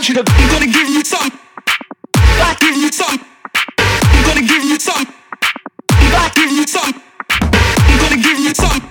want you to. I'm gonna give you some. I give you some. I'm gonna give you some. I give you some. I'm gonna give you some.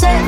24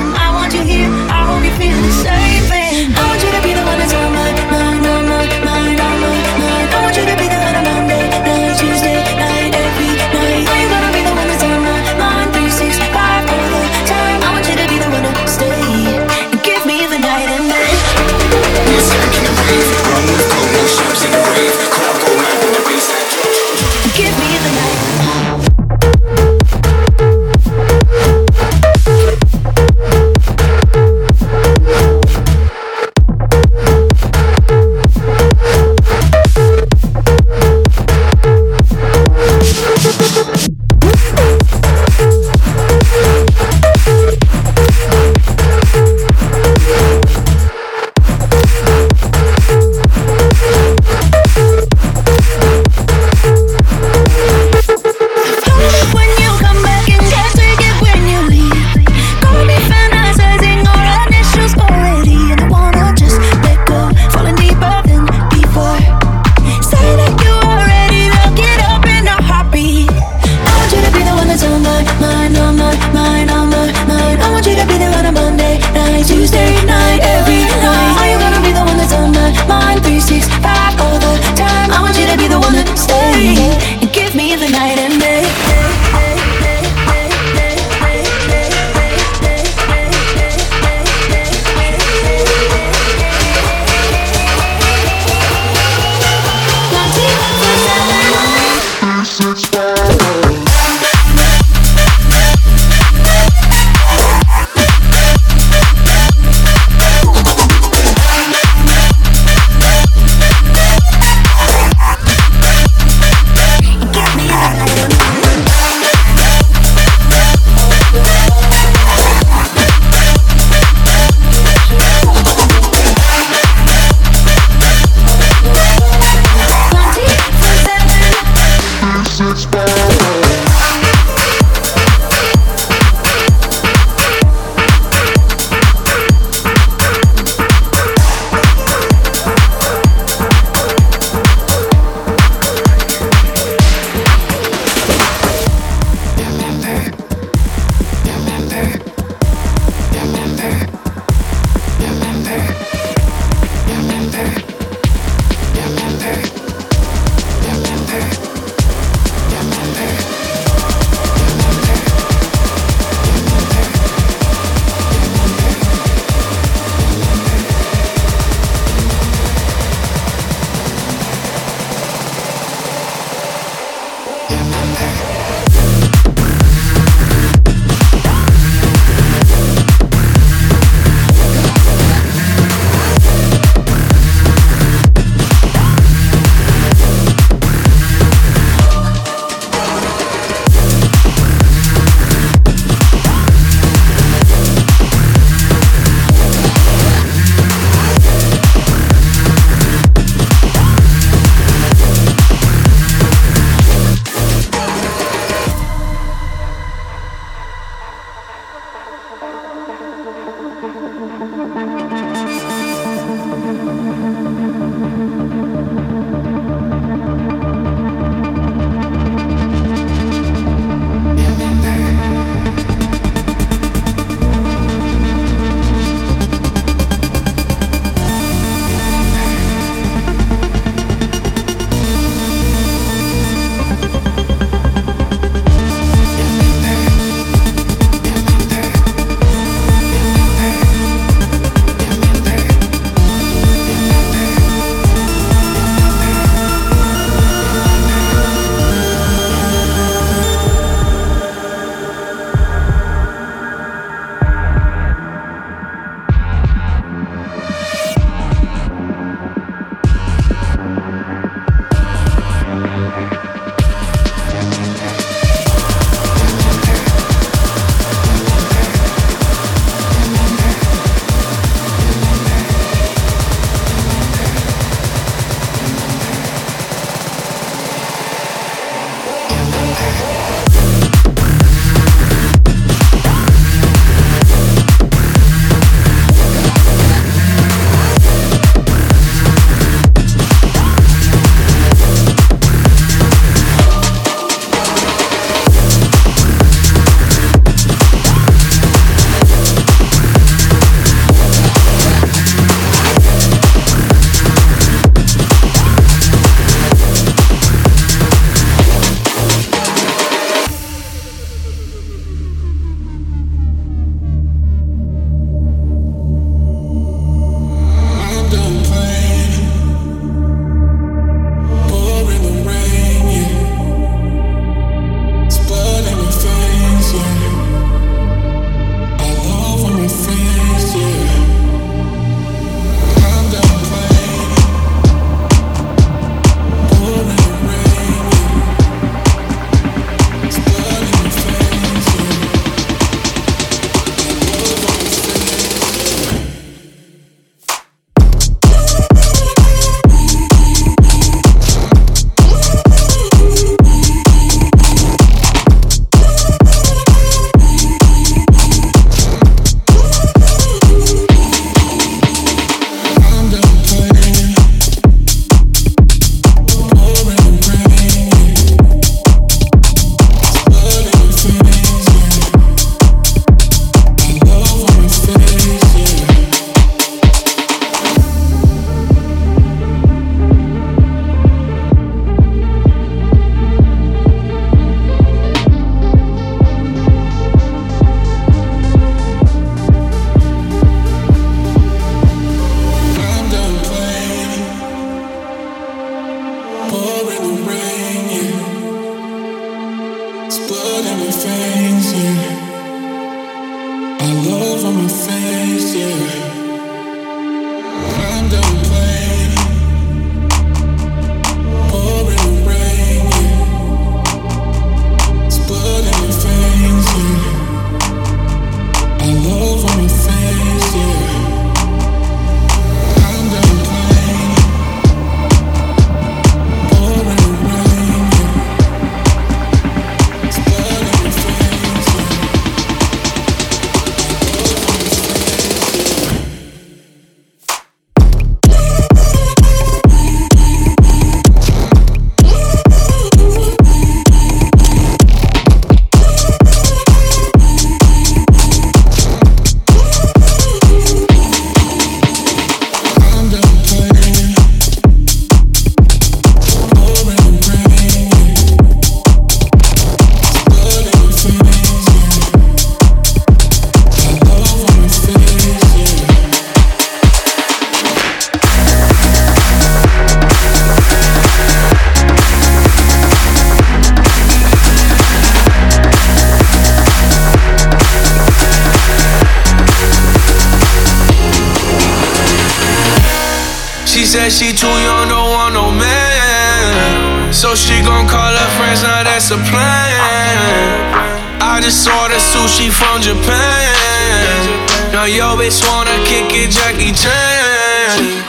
Now yo bitch wanna kick it, Jackie Chan.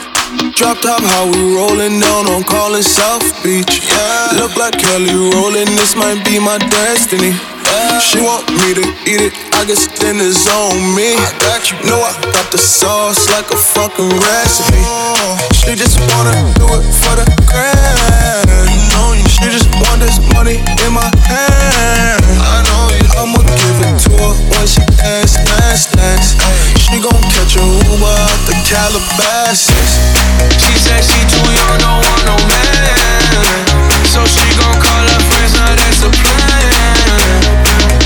Drop top, how we rollin' down on callin' South Beach. Yeah. Look like Kelly Rowland, this might be my destiny. Yeah. She want me to eat it, I guess then it's on me. I got you. Know I got the sauce like a fucking recipe. She just wanna do it for the grand. She just want this money in my hand. I know you. I'ma give it to her when she dance, dance, dance. She gon' catch a Uber out the Calabasas. She said she too young, don't want no man. So she gon' call her friends, now that's a plan.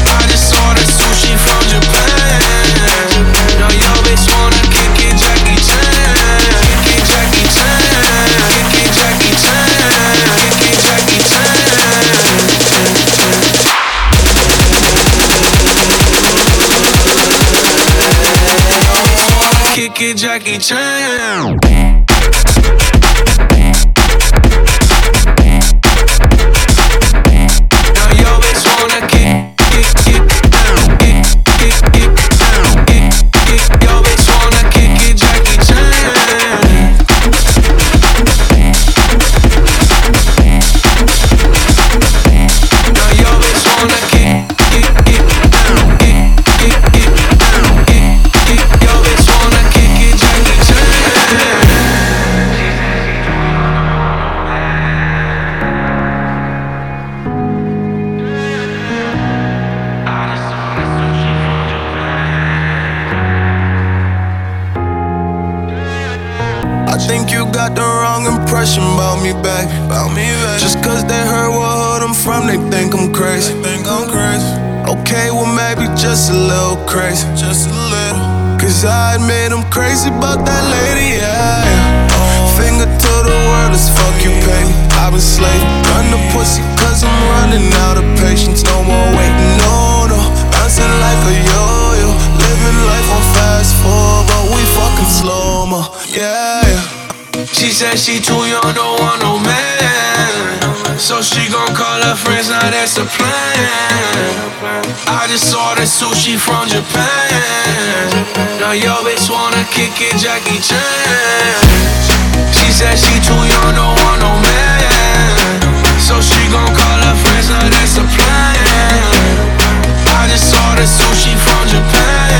I just ordered sushi from Japan. Now yo bitch wanna kick it, Jackie Chan. Just sushi from Japan. Now yo bitch wanna kick it, Jackie Chan. She said she too young, don't want no man. So she gon' call her friends, now that's a plan. I just ordered sushi from Japan.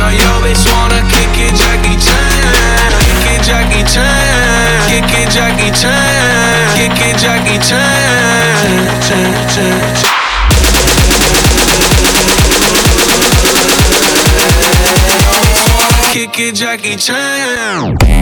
Now yo bitch wanna kick it, Jackie Chan. Kick it, Jackie Chan. Kick it, Jackie Chan. Kick it, Jackie Chan. Chan, Chan, Chan. It, Jackie Chan.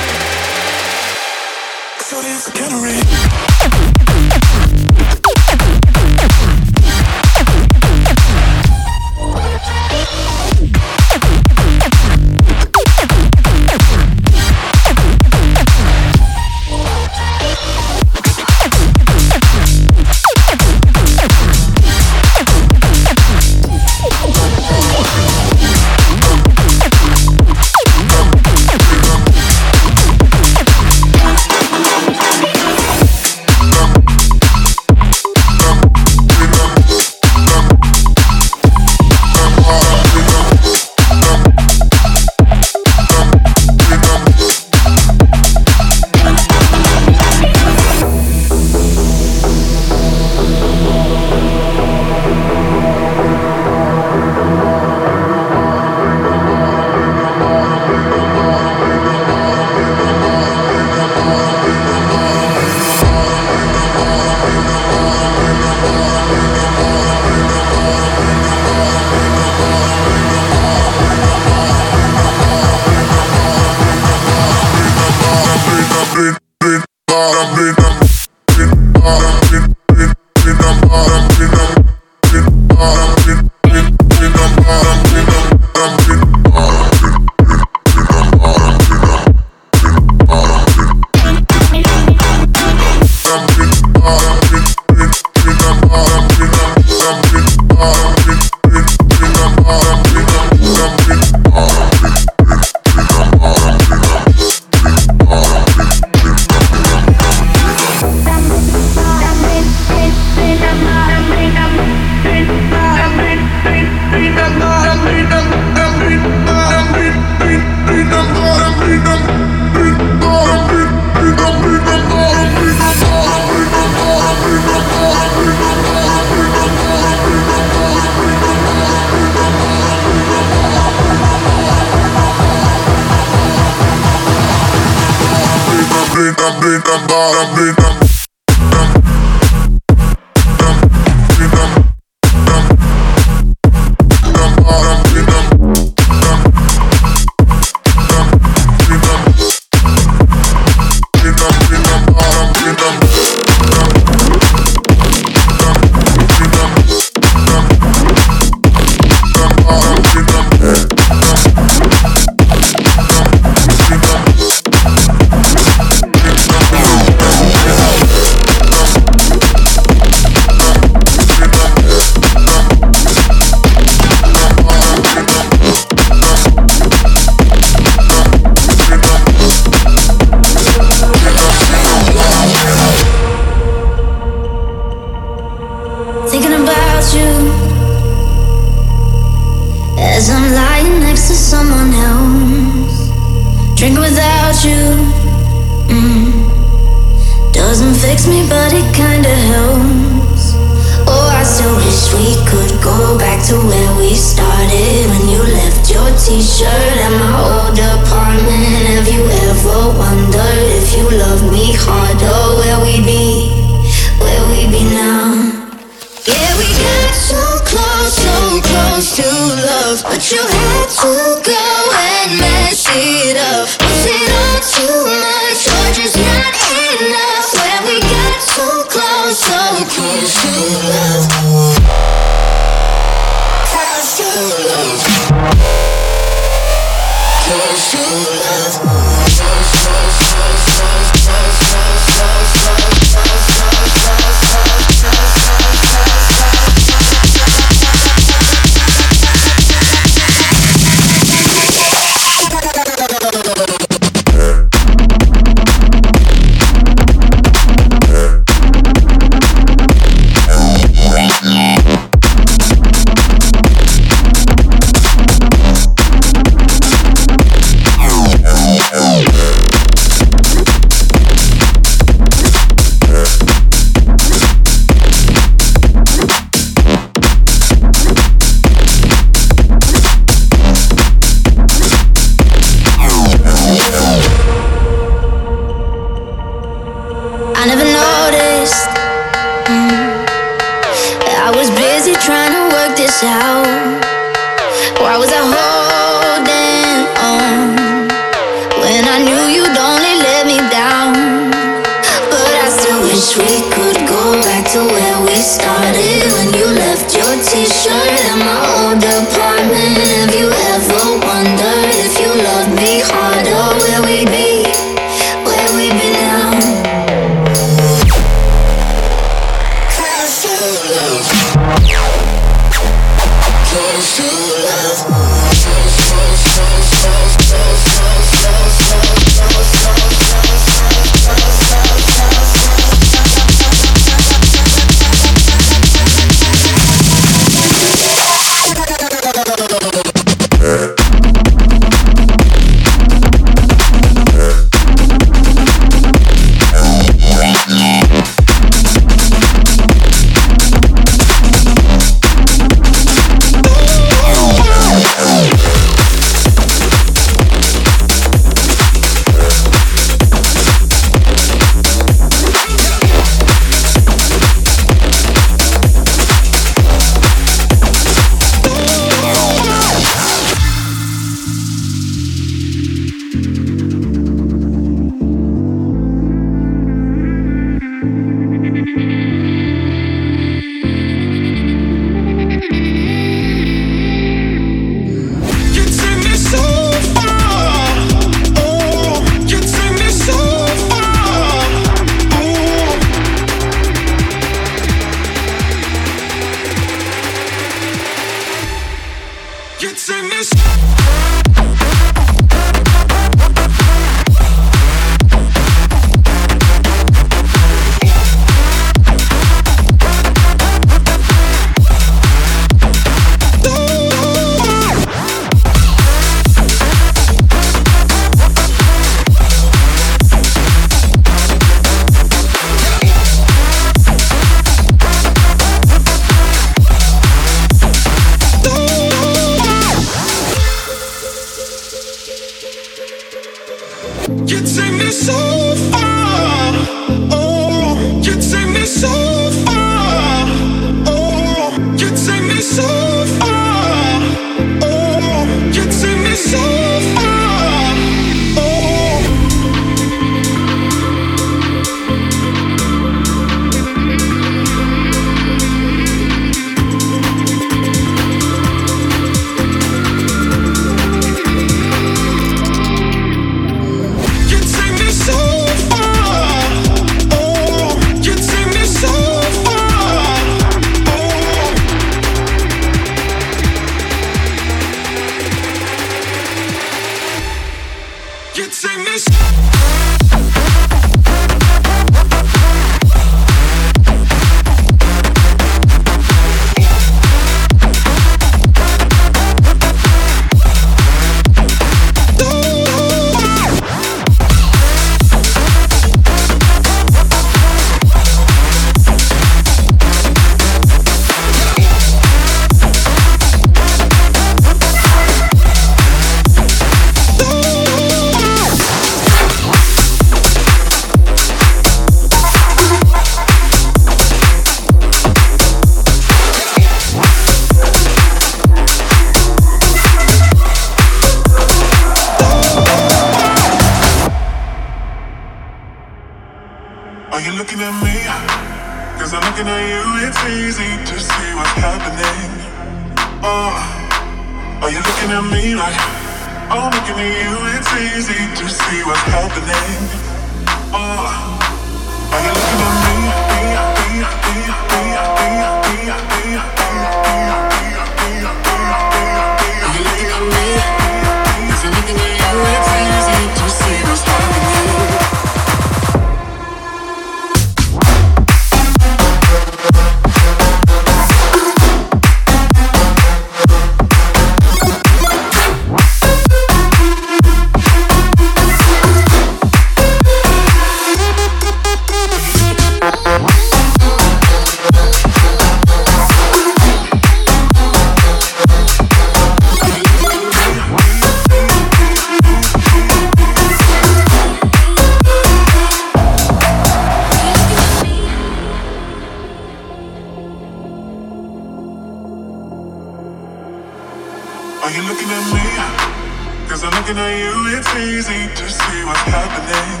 Easy to see what's happening.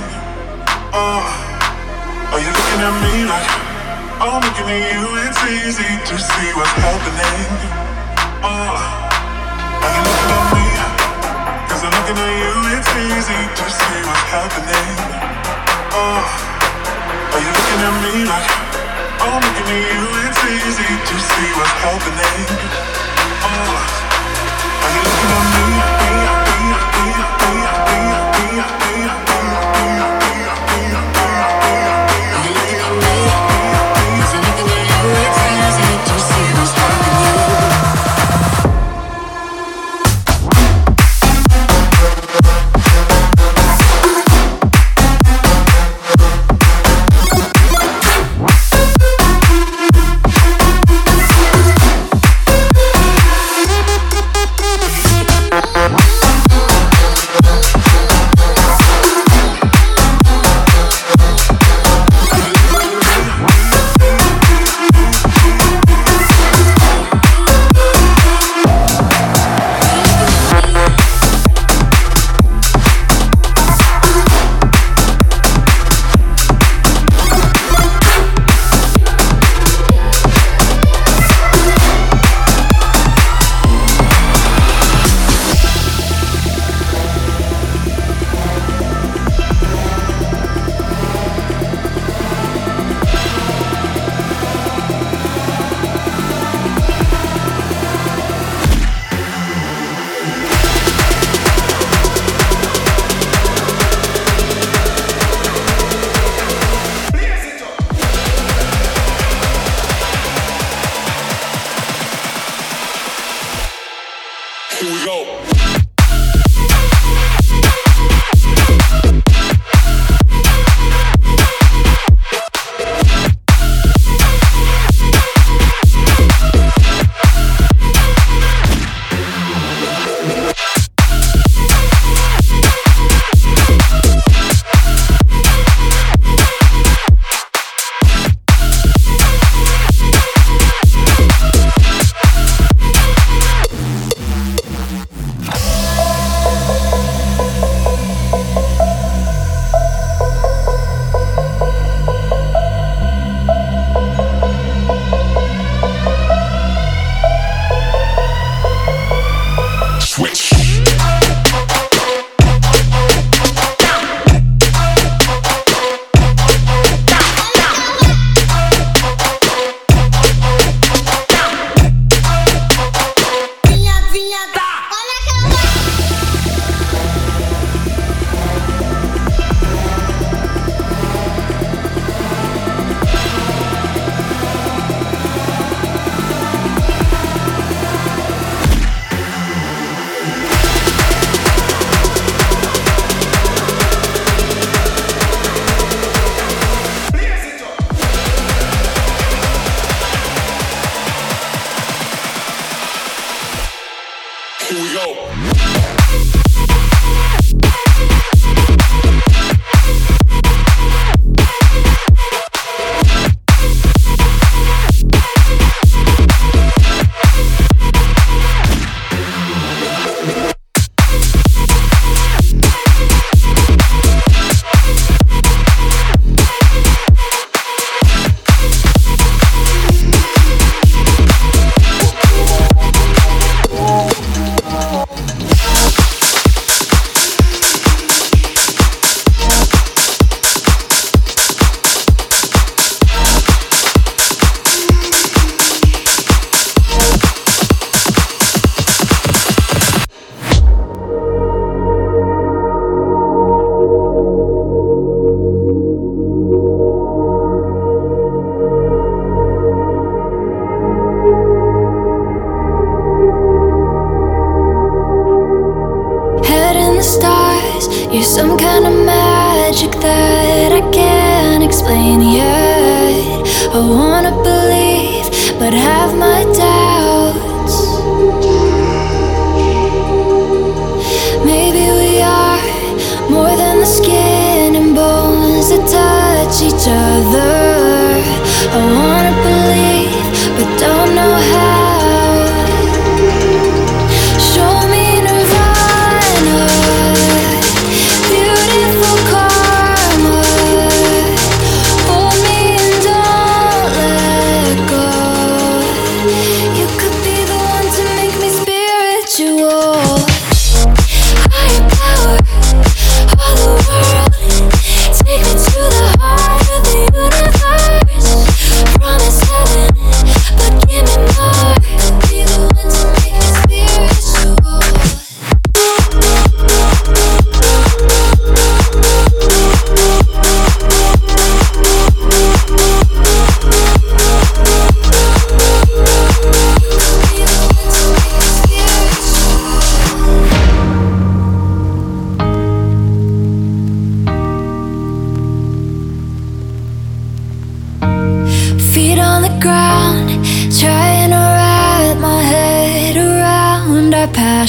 Oh, are you looking at me like I'm looking at you, it's easy to see what's happening. Oh, are you looking at me? Cause I'm looking at you, it's easy to see what's happening. Oh, are you looking at me like I'm looking at you, it's easy to see what's happening. Oh. Are you looking at me?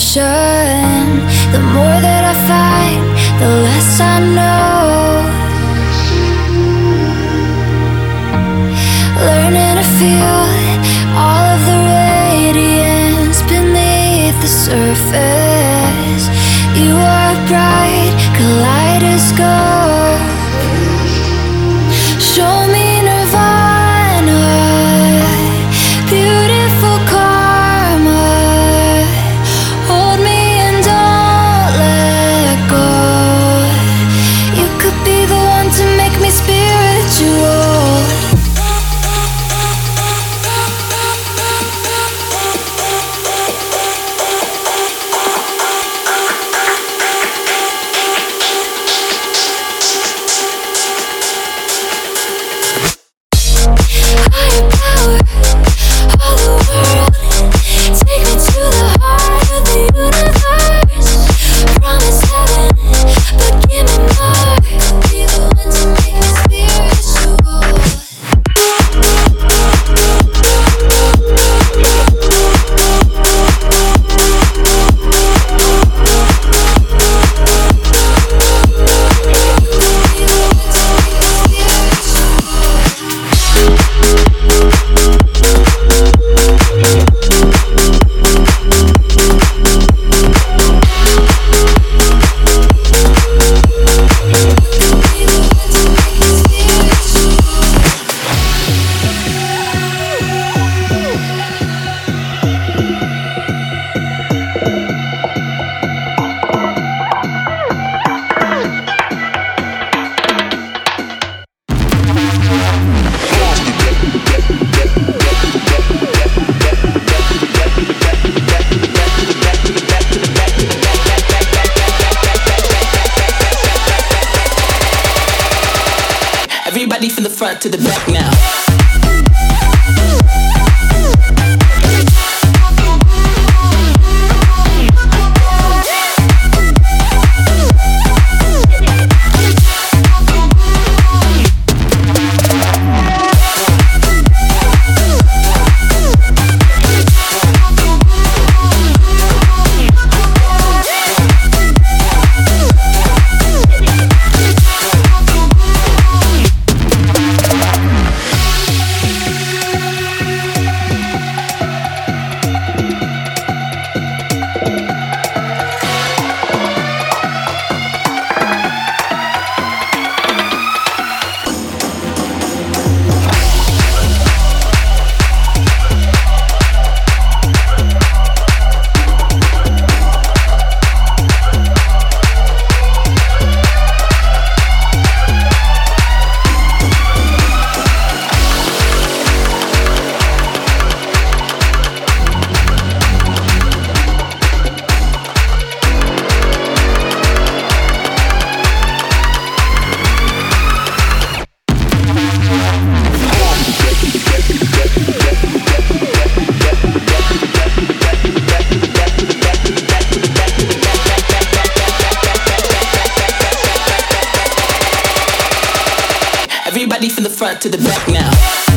passion. The more that I fight, the less I know. Learning to feel all of the radiance beneath the surface. You are bright kaleidoscope. Show front to the back now.